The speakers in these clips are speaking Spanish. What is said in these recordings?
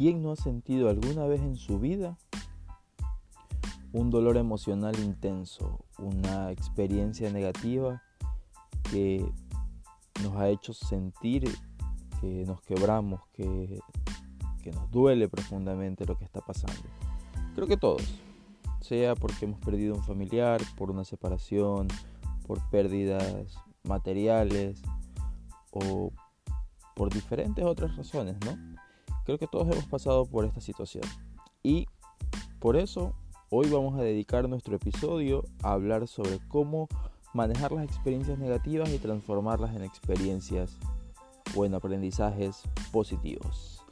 ¿quién no ha sentido alguna vez en su vida un dolor emocional intenso, una experiencia negativa que nos ha hecho sentir que nos quebramos, que, que nos duele profundamente lo que está pasando? Creo que todos, sea porque hemos perdido un familiar, por una separación, por pérdidas materiales o por diferentes otras razones, ¿no? Creo que todos hemos pasado por esta situación. Y por eso hoy vamos a dedicar nuestro episodio a hablar sobre cómo manejar las experiencias negativas y transformarlas en experiencias o en aprendizajes positivos.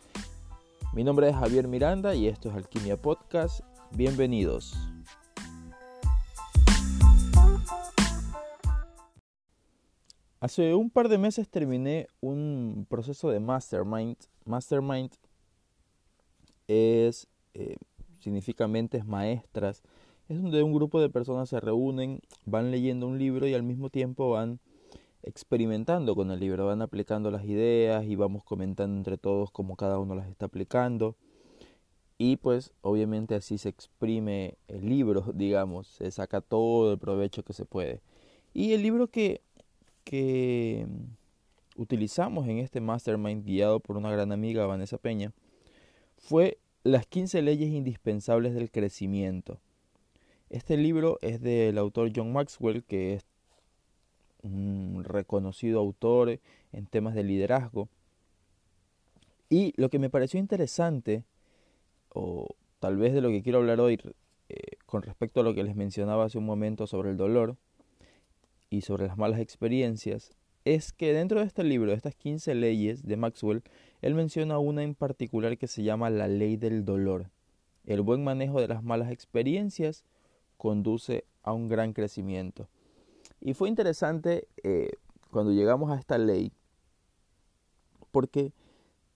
Mi nombre es Javier Miranda y esto es Alquimia Podcast. Bienvenidos. Hace un par de meses terminé un proceso de mastermind. Mastermind es, eh, significa mentes maestras. Es donde un grupo de personas se reúnen, van leyendo un libro y al mismo tiempo van experimentando con el libro, van aplicando las ideas y vamos comentando entre todos cómo cada uno las está aplicando. Y pues obviamente así se exprime el libro, digamos, se saca todo el provecho que se puede. Y el libro que que utilizamos en este mastermind guiado por una gran amiga, Vanessa Peña, fue Las 15 leyes indispensables del crecimiento. Este libro es del autor John Maxwell, que es un reconocido autor en temas de liderazgo. Y lo que me pareció interesante, o tal vez de lo que quiero hablar hoy eh, con respecto a lo que les mencionaba hace un momento sobre el dolor, y sobre las malas experiencias es que dentro de este libro, de estas 15 leyes de Maxwell, él menciona una en particular que se llama la ley del dolor. El buen manejo de las malas experiencias conduce a un gran crecimiento. Y fue interesante eh, cuando llegamos a esta ley, porque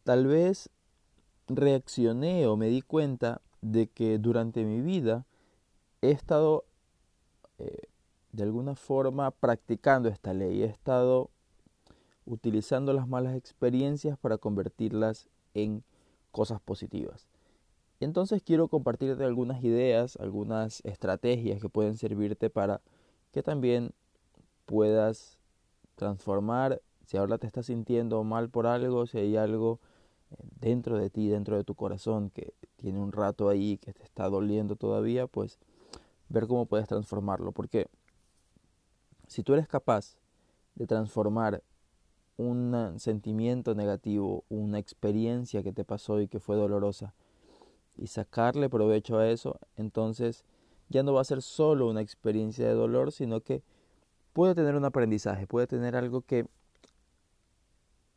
tal vez reaccioné o me di cuenta de que durante mi vida he estado eh, de alguna forma practicando esta ley. He estado utilizando las malas experiencias para convertirlas en cosas positivas. Entonces quiero compartirte algunas ideas, algunas estrategias que pueden servirte para que también puedas transformar, si ahora te estás sintiendo mal por algo, si hay algo eh, dentro de ti, dentro de tu corazón que tiene un rato ahí que te está doliendo todavía, pues ver cómo puedes transformarlo. Porque si tú eres capaz de transformar un sentimiento negativo, una experiencia que te pasó y que fue dolorosa, y sacarle provecho a eso, entonces ya no va a ser solo una experiencia de dolor, sino que puede tener un aprendizaje, puede tener algo que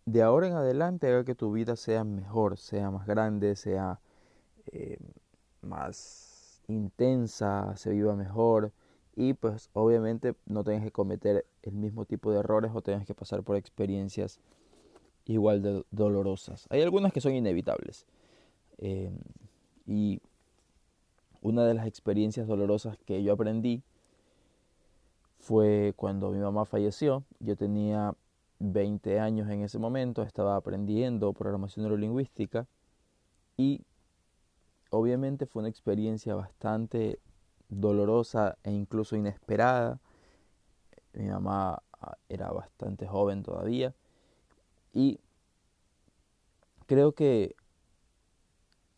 de ahora en adelante haga que tu vida sea mejor, sea más grande, sea eh, más intensa, se viva mejor, y pues obviamente no tengas que cometer el mismo tipo de errores o tengas que pasar por experiencias igual de dolorosas. Hay algunas que son inevitables. Eh, y una de las experiencias dolorosas que yo aprendí fue cuando mi mamá falleció. Yo tenía 20 años en ese momento, estaba aprendiendo programación neurolingüística y obviamente fue una experiencia bastante dolorosa e incluso inesperada. Mi mamá ah, era bastante joven todavía y creo que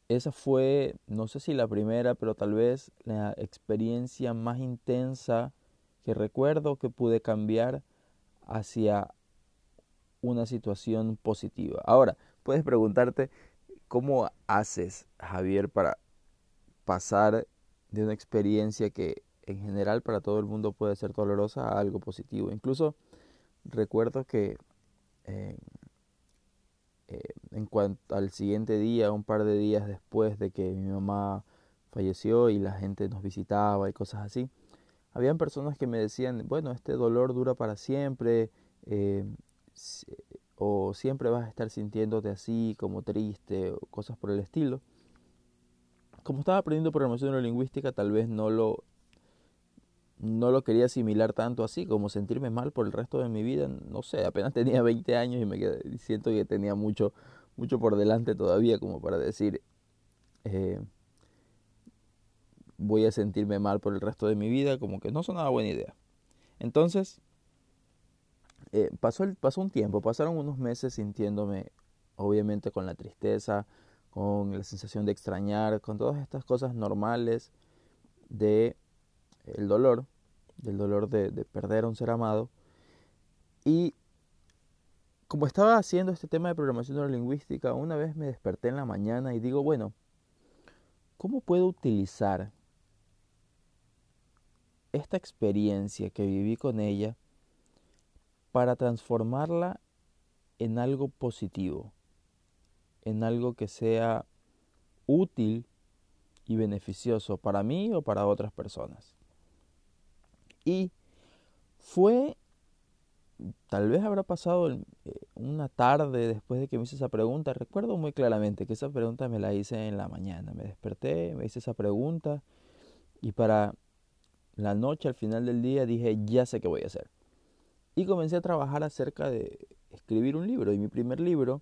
esa fue, no sé si la primera, pero tal vez la experiencia más intensa que recuerdo que pude cambiar hacia una situación positiva. Ahora, puedes preguntarte, ¿cómo haces, Javier, para pasar de una experiencia que en general para todo el mundo puede ser dolorosa a algo positivo. Incluso recuerdo que eh, eh, en cuanto al siguiente día, un par de días después de que mi mamá falleció y la gente nos visitaba y cosas así, habían personas que me decían, bueno, este dolor dura para siempre, eh, o siempre vas a estar sintiéndote así, como triste, o cosas por el estilo como estaba aprendiendo programación neurolingüística, tal vez no lo, no lo quería asimilar tanto así, como sentirme mal por el resto de mi vida. No sé, apenas tenía 20 años y me siento que tenía mucho mucho por delante todavía como para decir, eh, voy a sentirme mal por el resto de mi vida, como que no sonaba buena idea. Entonces, eh, pasó, el, pasó un tiempo, pasaron unos meses sintiéndome, obviamente, con la tristeza, con la sensación de extrañar, con todas estas cosas normales de el dolor, del dolor de, de perder a un ser amado. Y como estaba haciendo este tema de programación neurolingüística, una vez me desperté en la mañana y digo, bueno, ¿cómo puedo utilizar esta experiencia que viví con ella para transformarla en algo positivo, en algo que sea útil y beneficioso para mí o para otras personas. Y fue, tal vez habrá pasado eh, una tarde después de que me hice esa pregunta, recuerdo muy claramente que esa pregunta me la hice en la mañana, me desperté, me hice esa pregunta y para la noche, al final del día, dije, ya sé qué voy a hacer. Y comencé a trabajar acerca de escribir un libro. Y mi primer libro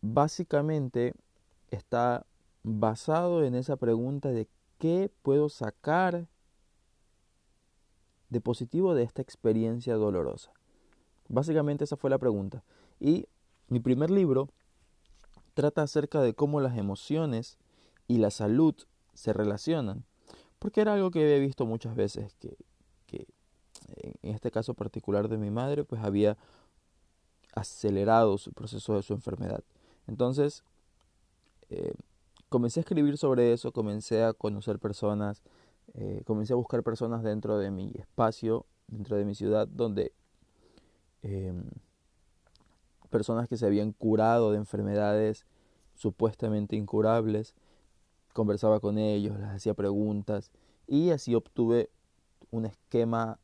básicamente está basado en esa pregunta de qué puedo sacar de positivo de esta experiencia dolorosa. Básicamente esa fue la pregunta. Y mi primer libro trata acerca de cómo las emociones y la salud se relacionan porque era algo que había visto muchas veces, que, en este caso particular de mi madre, pues había acelerado su proceso de su enfermedad. Entonces, eh, comencé a escribir sobre eso, comencé a conocer personas, eh, comencé a buscar personas dentro de mi espacio, dentro de mi ciudad, donde em, personas que se habían curado de enfermedades supuestamente incurables, conversaba con ellos, les hacía preguntas y así obtuve un esquema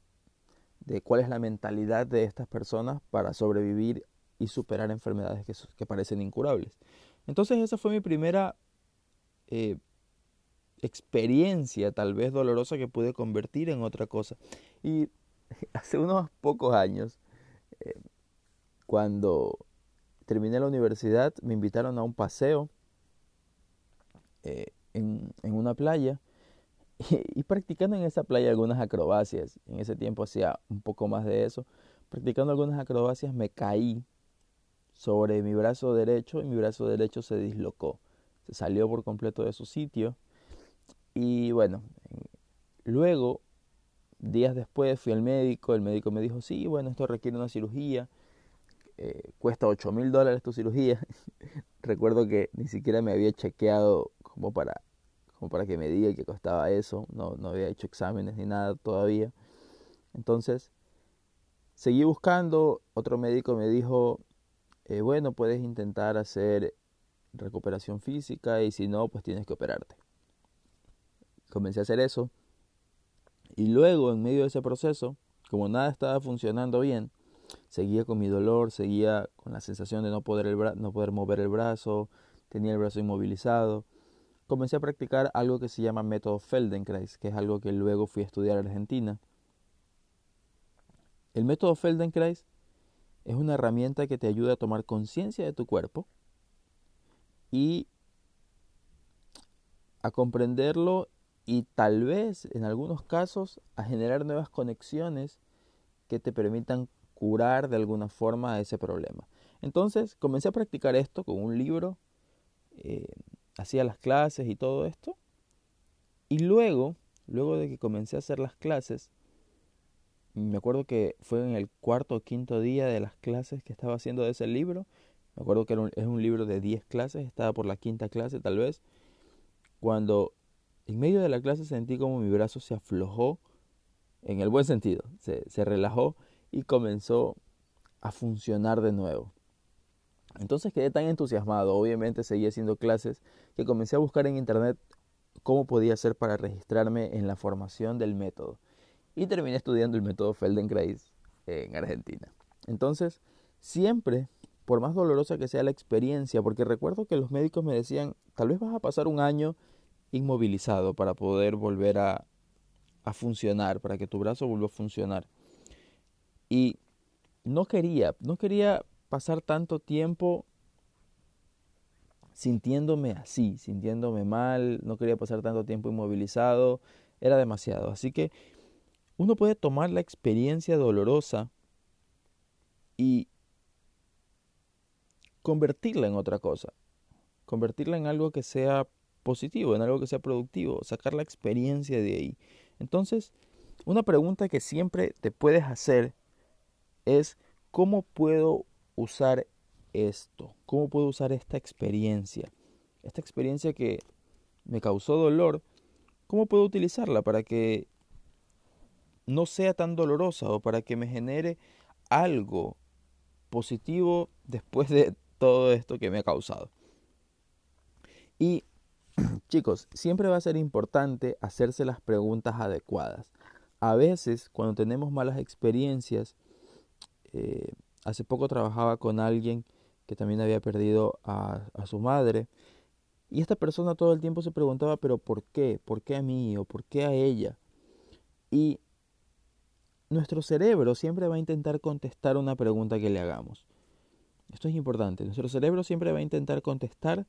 de cuál es la mentalidad de estas personas para sobrevivir y superar enfermedades que, parecen incurables. Entonces esa fue mi primera eh, experiencia, tal vez dolorosa, que pude convertir en otra cosa. Y hace unos pocos años, eh, cuando terminé la universidad, me invitaron a un paseo eh, en, una playa y, practicando en esa playa algunas acrobacias. En ese tiempo hacía un poco más de eso. Practicando algunas acrobacias me caí sobre mi brazo derecho y mi brazo derecho se dislocó. Se salió por completo de su sitio. Y bueno, luego, días después fui al médico. El médico me dijo, sí, bueno, esto requiere una cirugía. Eh, cuesta 8 mil dólares tu cirugía. Recuerdo que ni siquiera me había chequeado como para, como para que me diga que costaba eso. No, no había hecho exámenes ni nada todavía. Entonces, seguí buscando. Otro médico me dijo, eh, bueno, puedes intentar hacer recuperación física y si no, pues tienes que operarte. Comencé a hacer eso. Y luego, en medio de ese proceso, como nada estaba funcionando bien, seguía con mi dolor, seguía con la sensación de no poder, el no poder mover el brazo, tenía el brazo inmovilizado comencé a practicar algo que se llama método Feldenkrais, que es algo que luego fui a estudiar en Argentina. El método Feldenkrais es una herramienta que te ayuda a tomar conciencia de tu cuerpo y a comprenderlo y tal vez en algunos casos a generar nuevas conexiones que te permitan curar de alguna forma ese problema. Entonces comencé a practicar esto con un libro eh, hacía las clases y todo esto. Y luego, luego de que comencé a hacer las clases, me acuerdo que fue en el cuarto o quinto día de las clases que estaba haciendo de ese libro. Me acuerdo que es un libro de 10 clases, estaba por la quinta clase tal vez. Cuando en medio de la clase sentí como mi brazo se aflojó, en el buen sentido, se, se relajó y comenzó a funcionar de nuevo. Entonces quedé tan entusiasmado, obviamente seguí haciendo clases, que comencé a buscar en internet cómo podía hacer para registrarme en la formación del método. Y terminé estudiando el método Feldenkrais en Argentina. Entonces, siempre, por más dolorosa que sea la experiencia, porque recuerdo que los médicos me decían, tal vez vas a pasar un año inmovilizado para poder volver a, a funcionar, para que tu brazo vuelva a funcionar. Y no quería, no quería pasar tanto tiempo sintiéndome así, sintiéndome mal, no quería pasar tanto tiempo inmovilizado, era demasiado. Así que uno puede tomar la experiencia dolorosa y convertirla en otra cosa, convertirla en algo que sea positivo, en algo que sea productivo, sacar la experiencia de ahí. Entonces, una pregunta que siempre te puedes hacer es, ¿cómo puedo usar esto? ¿Cómo puedo usar esta experiencia? Esta experiencia que me causó dolor, ¿cómo puedo utilizarla para que no sea tan dolorosa o para que me genere algo positivo después de todo esto que me ha causado? Y chicos, siempre va a ser importante hacerse las preguntas adecuadas. A veces, cuando tenemos malas experiencias, eh, hace poco trabajaba con alguien que también había perdido a, su madre. Y esta persona todo el tiempo se preguntaba, pero ¿por qué? ¿Por qué a mí? ¿O por qué a ella? Y nuestro cerebro siempre va a intentar contestar una pregunta que le hagamos. Esto es importante. Nuestro cerebro siempre va a intentar contestar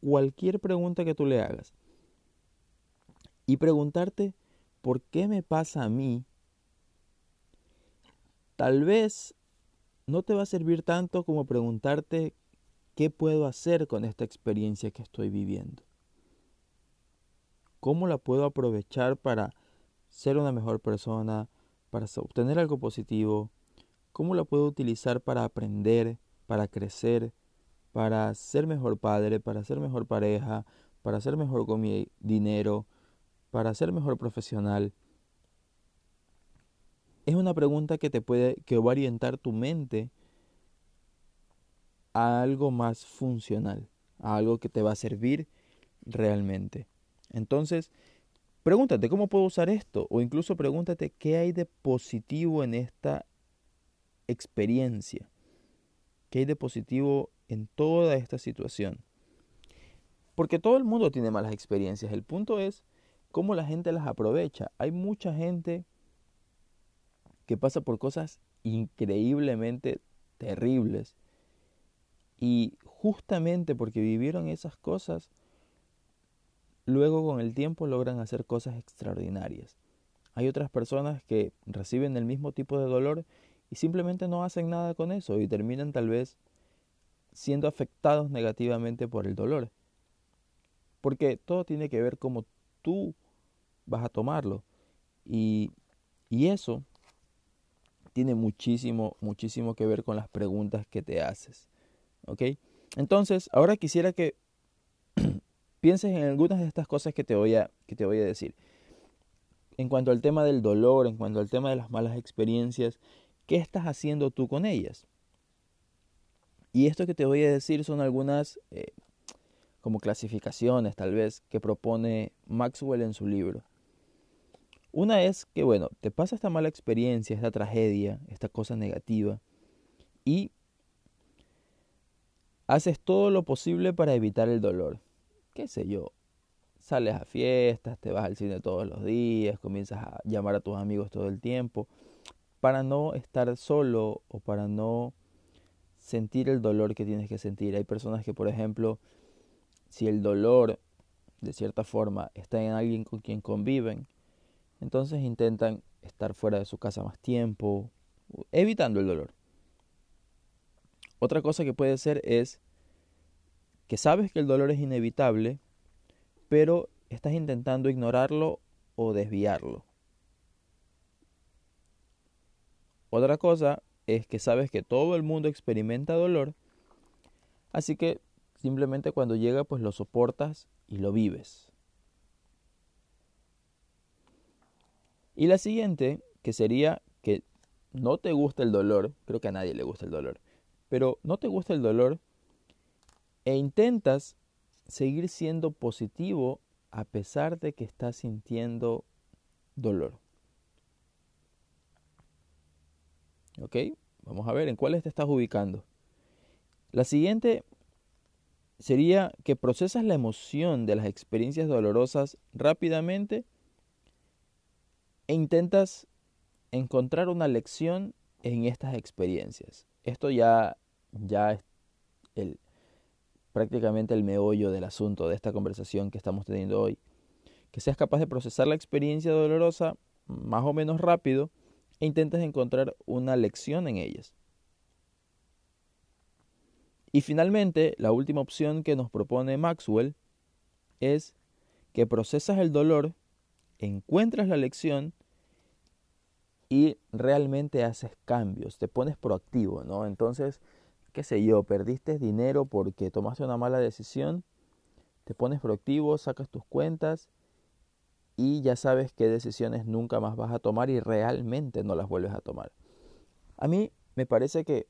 cualquier pregunta que tú le hagas. Y preguntarte, ¿por qué me pasa a mí? Tal vez no te va a servir tanto como preguntarte qué puedo hacer con esta experiencia que estoy viviendo. ¿Cómo la puedo aprovechar para ser una mejor persona, para obtener algo positivo? ¿Cómo la puedo utilizar para aprender, para crecer, para ser mejor padre, para ser mejor pareja, para ser mejor con mi dinero, para ser mejor profesional? Es una pregunta que te puede, que va a orientar tu mente a algo más funcional, a algo que te va a servir realmente. Entonces, pregúntate, ¿cómo puedo usar esto? O incluso pregúntate, ¿qué hay de positivo en esta experiencia? ¿Qué hay de positivo en toda esta situación? Porque todo el mundo tiene malas experiencias. El punto es cómo la gente las aprovecha. Hay mucha gente que pasa por cosas increíblemente terribles. Y justamente porque vivieron esas cosas, luego con el tiempo logran hacer cosas extraordinarias. Hay otras personas que reciben el mismo tipo de dolor y simplemente no hacen nada con eso y terminan tal vez siendo afectados negativamente por el dolor. Porque todo tiene que ver cómo tú vas a tomarlo. Y, y eso tiene muchísimo, muchísimo que ver con las preguntas que te haces. ¿Ok? Entonces, ahora quisiera que pienses en algunas de estas cosas que te, voy a, que te voy a decir. En cuanto al tema del dolor, en cuanto al tema de las malas experiencias, ¿qué estás haciendo tú con ellas? Y esto que te voy a decir son algunas eh, como clasificaciones tal vez que propone Maxwell en su libro. Una es que, bueno, te pasa esta mala experiencia, esta tragedia, esta cosa negativa, y haces todo lo posible para evitar el dolor. ¿Qué sé yo? Sales a fiestas, te vas al cine todos los días, comienzas a llamar a tus amigos todo el tiempo, para no estar solo o para no sentir el dolor que tienes que sentir. Hay personas que, por ejemplo, si el dolor, de cierta forma, está en alguien con quien conviven, entonces intentan estar fuera de su casa más tiempo, evitando el dolor. Otra cosa que puede ser es que sabes que el dolor es inevitable, pero estás intentando ignorarlo o desviarlo. Otra cosa es que sabes que todo el mundo experimenta dolor, así que simplemente cuando llega pues lo soportas y lo vives. Y la siguiente, que sería que no te gusta el dolor, creo que a nadie le gusta el dolor, pero no te gusta el dolor e intentas seguir siendo positivo a pesar de que estás sintiendo dolor. ¿Ok? Vamos a ver en cuáles te estás ubicando. La siguiente sería que procesas la emoción de las experiencias dolorosas rápidamente e intentas encontrar una lección en estas experiencias. Esto ya, ya es el prácticamente el meollo del asunto de esta conversación que estamos teniendo hoy. Que seas capaz de procesar la experiencia dolorosa más o menos rápido e intentes encontrar una lección en ellas. Y finalmente, la última opción que nos propone Maxwell es que procesas el dolor, encuentras la lección y realmente haces cambios, te pones proactivo, ¿no? Entonces, qué sé yo, perdiste dinero porque tomaste una mala decisión, te pones proactivo, sacas tus cuentas y ya sabes qué decisiones nunca más vas a tomar y realmente no las vuelves a tomar. A mí me parece que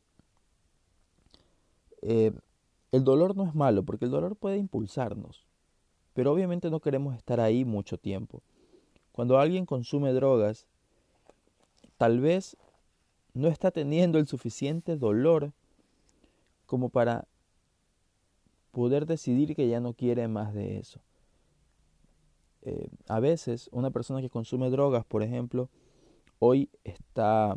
eh, el dolor no es malo porque el dolor puede impulsarnos, pero obviamente no queremos estar ahí mucho tiempo. Cuando alguien consume drogas, tal vez no está teniendo el suficiente dolor como para poder decidir que ya no quiere más de eso. Eh, a veces una persona que consume drogas, por ejemplo, hoy está,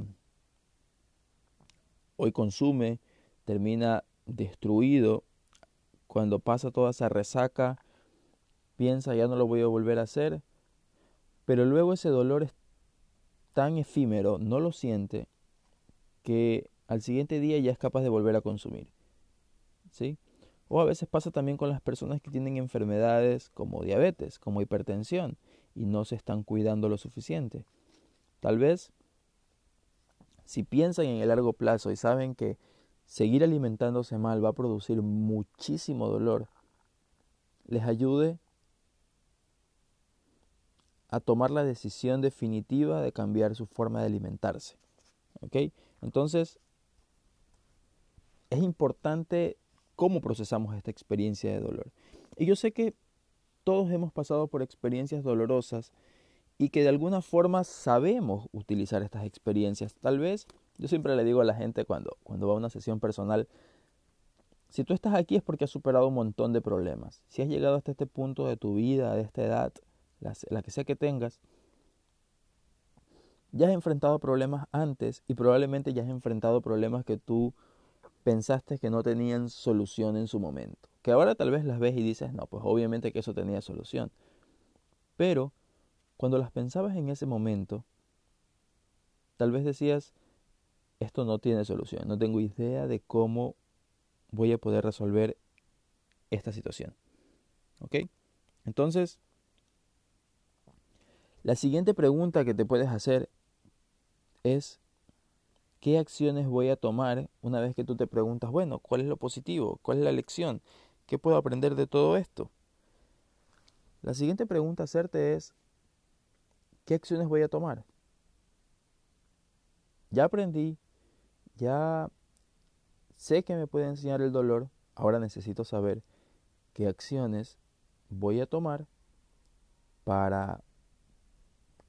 hoy consume, termina destruido, cuando pasa toda esa resaca, piensa ya no lo voy a volver a hacer, pero luego ese dolor es tan efímero, no lo siente, que al siguiente día ya es capaz de volver a consumir. ¿Sí? O a veces pasa también con las personas que tienen enfermedades como diabetes, como hipertensión, y no se están cuidando lo suficiente. Tal vez, si piensan en el largo plazo y saben que seguir alimentándose mal va a producir muchísimo dolor, les ayude a tomar la decisión definitiva de cambiar su forma de alimentarse. ¿Ok? Entonces, es importante cómo procesamos esta experiencia de dolor. Y yo sé que todos hemos pasado por experiencias dolorosas y que de alguna forma sabemos utilizar estas experiencias. Tal vez, yo siempre le digo a la gente cuando, cuando va a una sesión personal, si tú estás aquí es porque has superado un montón de problemas. Si has llegado hasta este punto de tu vida, de esta edad, la, que sea que tengas, ya has enfrentado problemas antes y probablemente ya has enfrentado problemas que tú pensaste que no tenían solución en su momento. Que ahora tal vez las ves y dices, no, pues obviamente que eso tenía solución. Pero cuando las pensabas en ese momento, tal vez decías, esto no tiene solución, no tengo idea de cómo voy a poder resolver esta situación. ¿Ok? Entonces, la siguiente pregunta que te puedes hacer es, ¿Qué acciones voy a tomar una vez que tú te preguntas, bueno, ¿cuál es lo positivo? ¿Cuál es la lección? ¿Qué puedo aprender de todo esto? La siguiente pregunta hacerte es, ¿qué acciones voy a tomar? Ya aprendí, ya sé que me puede enseñar el dolor, ahora necesito saber qué acciones voy a tomar para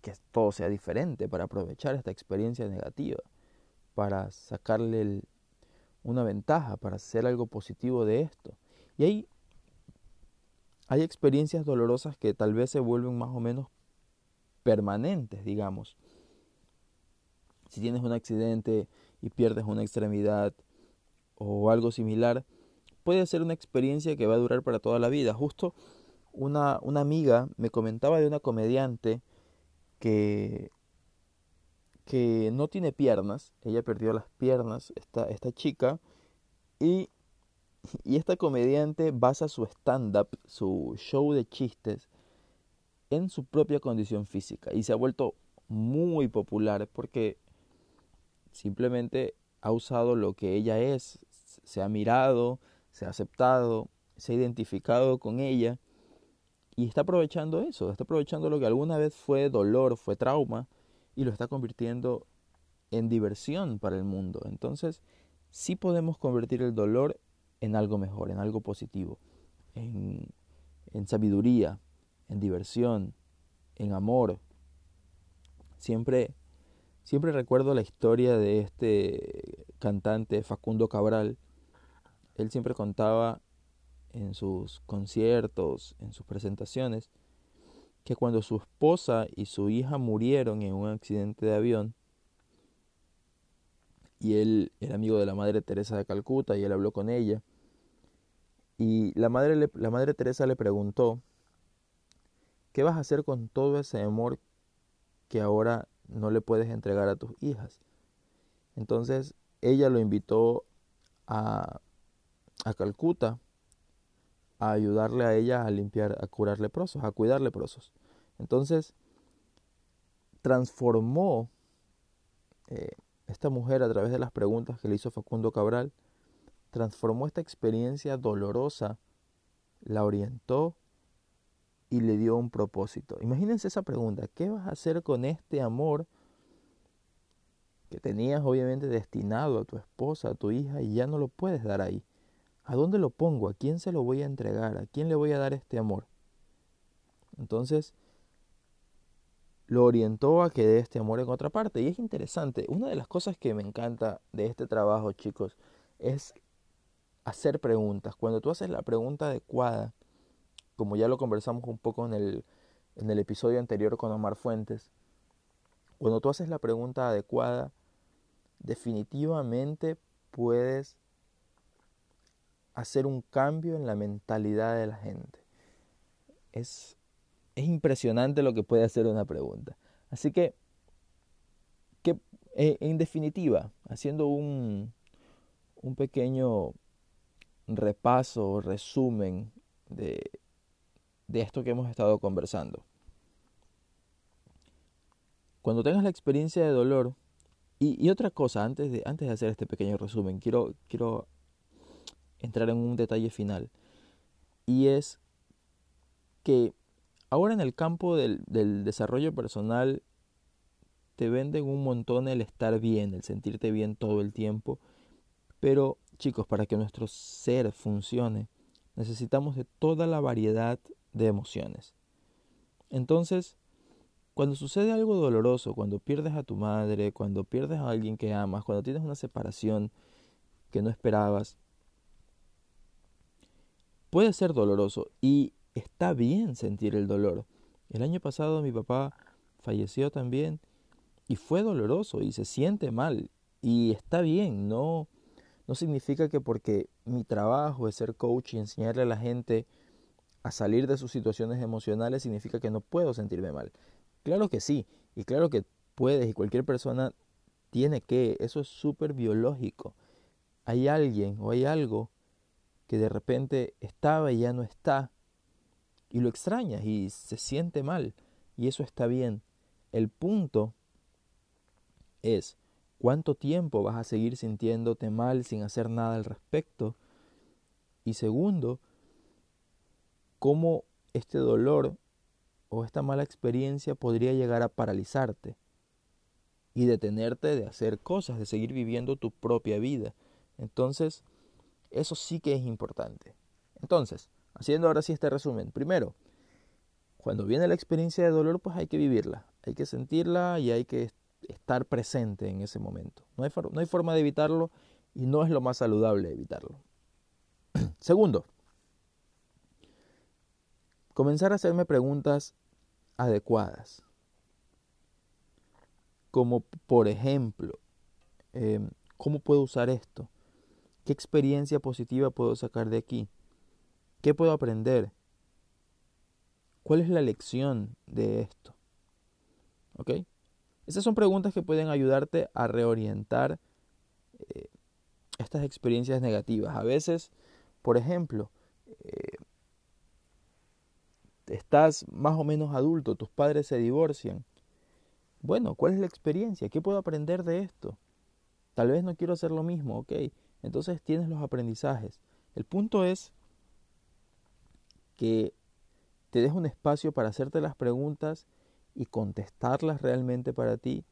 que todo sea diferente, para aprovechar esta experiencia negativa para sacarle una ventaja, para hacer algo positivo de esto. Y ahí hay experiencias dolorosas que tal vez se vuelven más o menos permanentes, digamos. Si tienes un accidente y pierdes una extremidad o algo similar, puede ser una experiencia que va a durar para toda la vida. Justo una, una amiga me comentaba de una comediante que que no tiene piernas, ella perdió las piernas, esta, esta chica, y, y esta comediante basa su stand-up, su show de chistes, en su propia condición física y se ha vuelto muy popular porque simplemente ha usado lo que ella es, se ha mirado, se ha aceptado, se ha identificado con ella y está aprovechando eso, está aprovechando lo que alguna vez fue dolor, fue trauma y lo está convirtiendo en diversión para el mundo. Entonces, sí podemos convertir el dolor en algo mejor, en algo positivo, en, en sabiduría, en diversión, en amor. Siempre, siempre recuerdo la historia de este cantante Facundo Cabral. Él siempre contaba en sus conciertos, en sus presentaciones, que cuando su esposa y su hija murieron en un accidente de avión, y él era amigo de la Madre Teresa de Calcuta y él habló con ella, Y la madre, la madre Teresa le preguntó, ¿qué vas a hacer con todo ese amor que ahora no le puedes entregar a tus hijas? Entonces ella lo invitó a, a Calcuta a ayudarle a ella a limpiar, a curar leprosos, a cuidar leprosos. Entonces transformó eh, esta mujer a través de las preguntas que le hizo Facundo Cabral, transformó esta experiencia dolorosa, la orientó y le dio un propósito. Imagínense esa pregunta, ¿qué vas a hacer con este amor que tenías obviamente destinado a tu esposa, a tu hija y ya no lo puedes dar ahí? ¿A dónde lo pongo? ¿A quién se lo voy a entregar? ¿A quién le voy a dar este amor? Entonces, lo orientó a que dé este amor en otra parte. Y es interesante, una de las cosas que me encanta de este trabajo, chicos, es hacer preguntas. Cuando tú haces la pregunta adecuada, como ya lo conversamos un poco en el, en el episodio anterior con Omar Fuentes, cuando tú haces la pregunta adecuada, definitivamente puedes hacer un cambio en la mentalidad de la gente. Es, es impresionante lo que puede hacer una pregunta. Así que, que eh, en definitiva, haciendo un, un pequeño repaso, resumen de, de esto que hemos estado conversando. Cuando tengas la experiencia de dolor, y, otra cosa, antes de, antes de hacer este pequeño resumen, quiero, quiero entrar en un detalle final. Y es que ahora en el campo del, del desarrollo personal te venden un montón el estar bien, el sentirte bien todo el tiempo, pero chicos, para que nuestro ser funcione, necesitamos de toda la variedad de emociones. Entonces, cuando sucede algo doloroso, cuando pierdes a tu madre, cuando pierdes a alguien que amas, cuando tienes una separación que no esperabas, puede ser doloroso y está bien sentir el dolor. El año pasado mi papá falleció también y fue doloroso y se siente mal y está bien, no no significa que porque mi trabajo es ser coach y enseñarle a la gente a salir de sus situaciones emocionales significa que no puedo sentirme mal. Claro que sí, y claro que puedes y cualquier persona tiene que, eso es súper biológico. Hay alguien o hay algo que de repente estaba y ya no está y lo extrañas y se siente mal y eso está bien. El punto es ¿Cuánto tiempo vas a seguir sintiéndote mal sin hacer nada al respecto? Y segundo, ¿cómo este dolor o esta mala experiencia podría llegar a paralizarte y detenerte de hacer cosas, de seguir viviendo tu propia vida? Entonces, eso sí que es importante. Entonces, haciendo ahora sí este resumen. Primero, cuando viene la experiencia de dolor, pues hay que vivirla, hay que sentirla y hay que estar presente en ese momento. No hay, forma de evitarlo y no es lo más saludable evitarlo. Segundo, comenzar a hacerme preguntas adecuadas. Como por ejemplo, em, ¿cómo puedo usar esto? ¿Qué experiencia positiva puedo sacar de aquí? ¿Qué puedo aprender? ¿Cuál es la lección de esto? ¿Ok? Esas son preguntas que pueden ayudarte a reorientar eh, estas experiencias negativas. A veces, por ejemplo, eh, estás más o menos adulto, tus padres se divorcian. Bueno, ¿cuál es la experiencia? ¿Qué puedo aprender de esto? Tal vez no quiero hacer lo mismo, ok. Entonces tienes los aprendizajes. El punto es que te des un espacio para hacerte las preguntas y contestarlas realmente para ti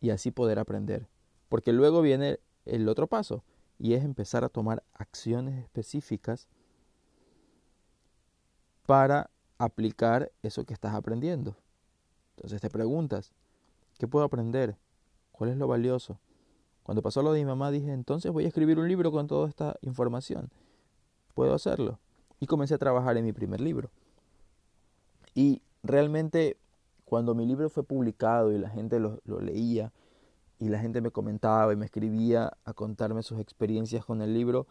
y así poder aprender. Porque luego viene el otro paso y es empezar a tomar acciones específicas para aplicar eso que estás aprendiendo. Entonces te preguntas, ¿qué puedo aprender? ¿Cuál es lo valioso? Cuando pasó lo de mi mamá dije, entonces voy a escribir un libro con toda esta información. Puedo hacerlo. Y comencé a trabajar en mi primer libro. Y realmente cuando mi libro fue publicado y la gente lo, leía y la gente me comentaba y me escribía a contarme sus experiencias con el libro,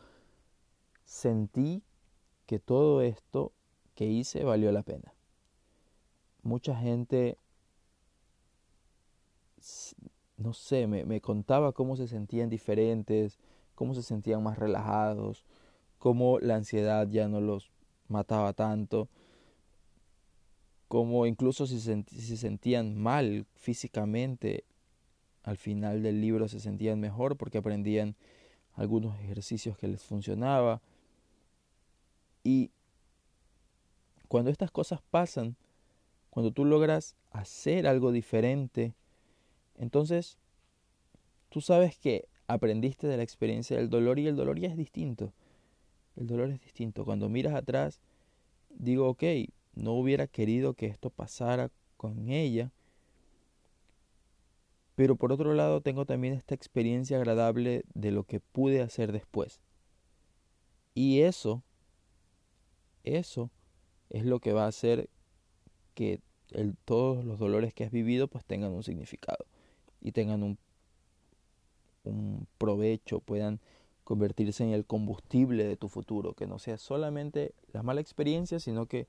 sentí que todo esto que hice valió la pena. Mucha gente, no sé, me, me contaba cómo se sentían diferentes, cómo se sentían más relajados, cómo la ansiedad ya no los mataba tanto, cómo incluso si se, si se sentían mal físicamente, al final del libro se sentían mejor porque aprendían algunos ejercicios que les funcionaba. Y cuando estas cosas pasan, cuando tú logras hacer algo diferente, entonces tú sabes que aprendiste de la experiencia del dolor y el dolor ya es distinto. El dolor es distinto. Cuando miras atrás, digo, ok, no hubiera querido que esto pasara con ella, pero por otro lado tengo también esta experiencia agradable de lo que pude hacer después. Y eso, eso es lo que va a hacer que todos los dolores que has vivido pues tengan un significado y tengan un, un provecho, puedan convertirse en el combustible de tu futuro, que no sea solamente la mala experiencia, sino que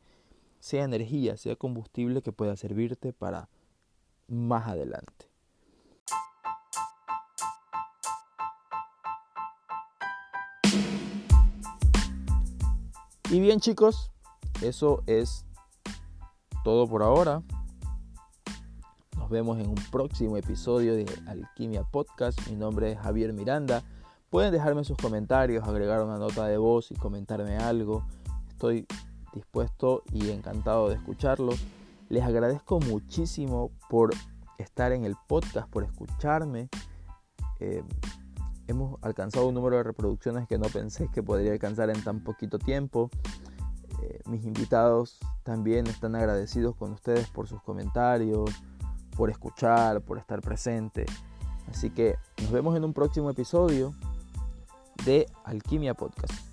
sea energía, sea combustible que pueda servirte para más adelante. Y bien chicos, eso es todo por ahora. Vemos en un próximo episodio de Alquimia Podcast. Mi nombre es Javier Miranda. Pueden dejarme sus comentarios, agregar una nota de voz y comentarme algo. Estoy dispuesto y encantado de escucharlos. Les agradezco muchísimo por estar en el podcast, por escucharme. Eh, hemos alcanzado un número de reproducciones que no pensé que podría alcanzar en tan poquito tiempo. Eh, mis invitados también están agradecidos con ustedes por sus comentarios, por escuchar, por estar presente. Así que nos vemos en un próximo episodio de Alquimia Podcast.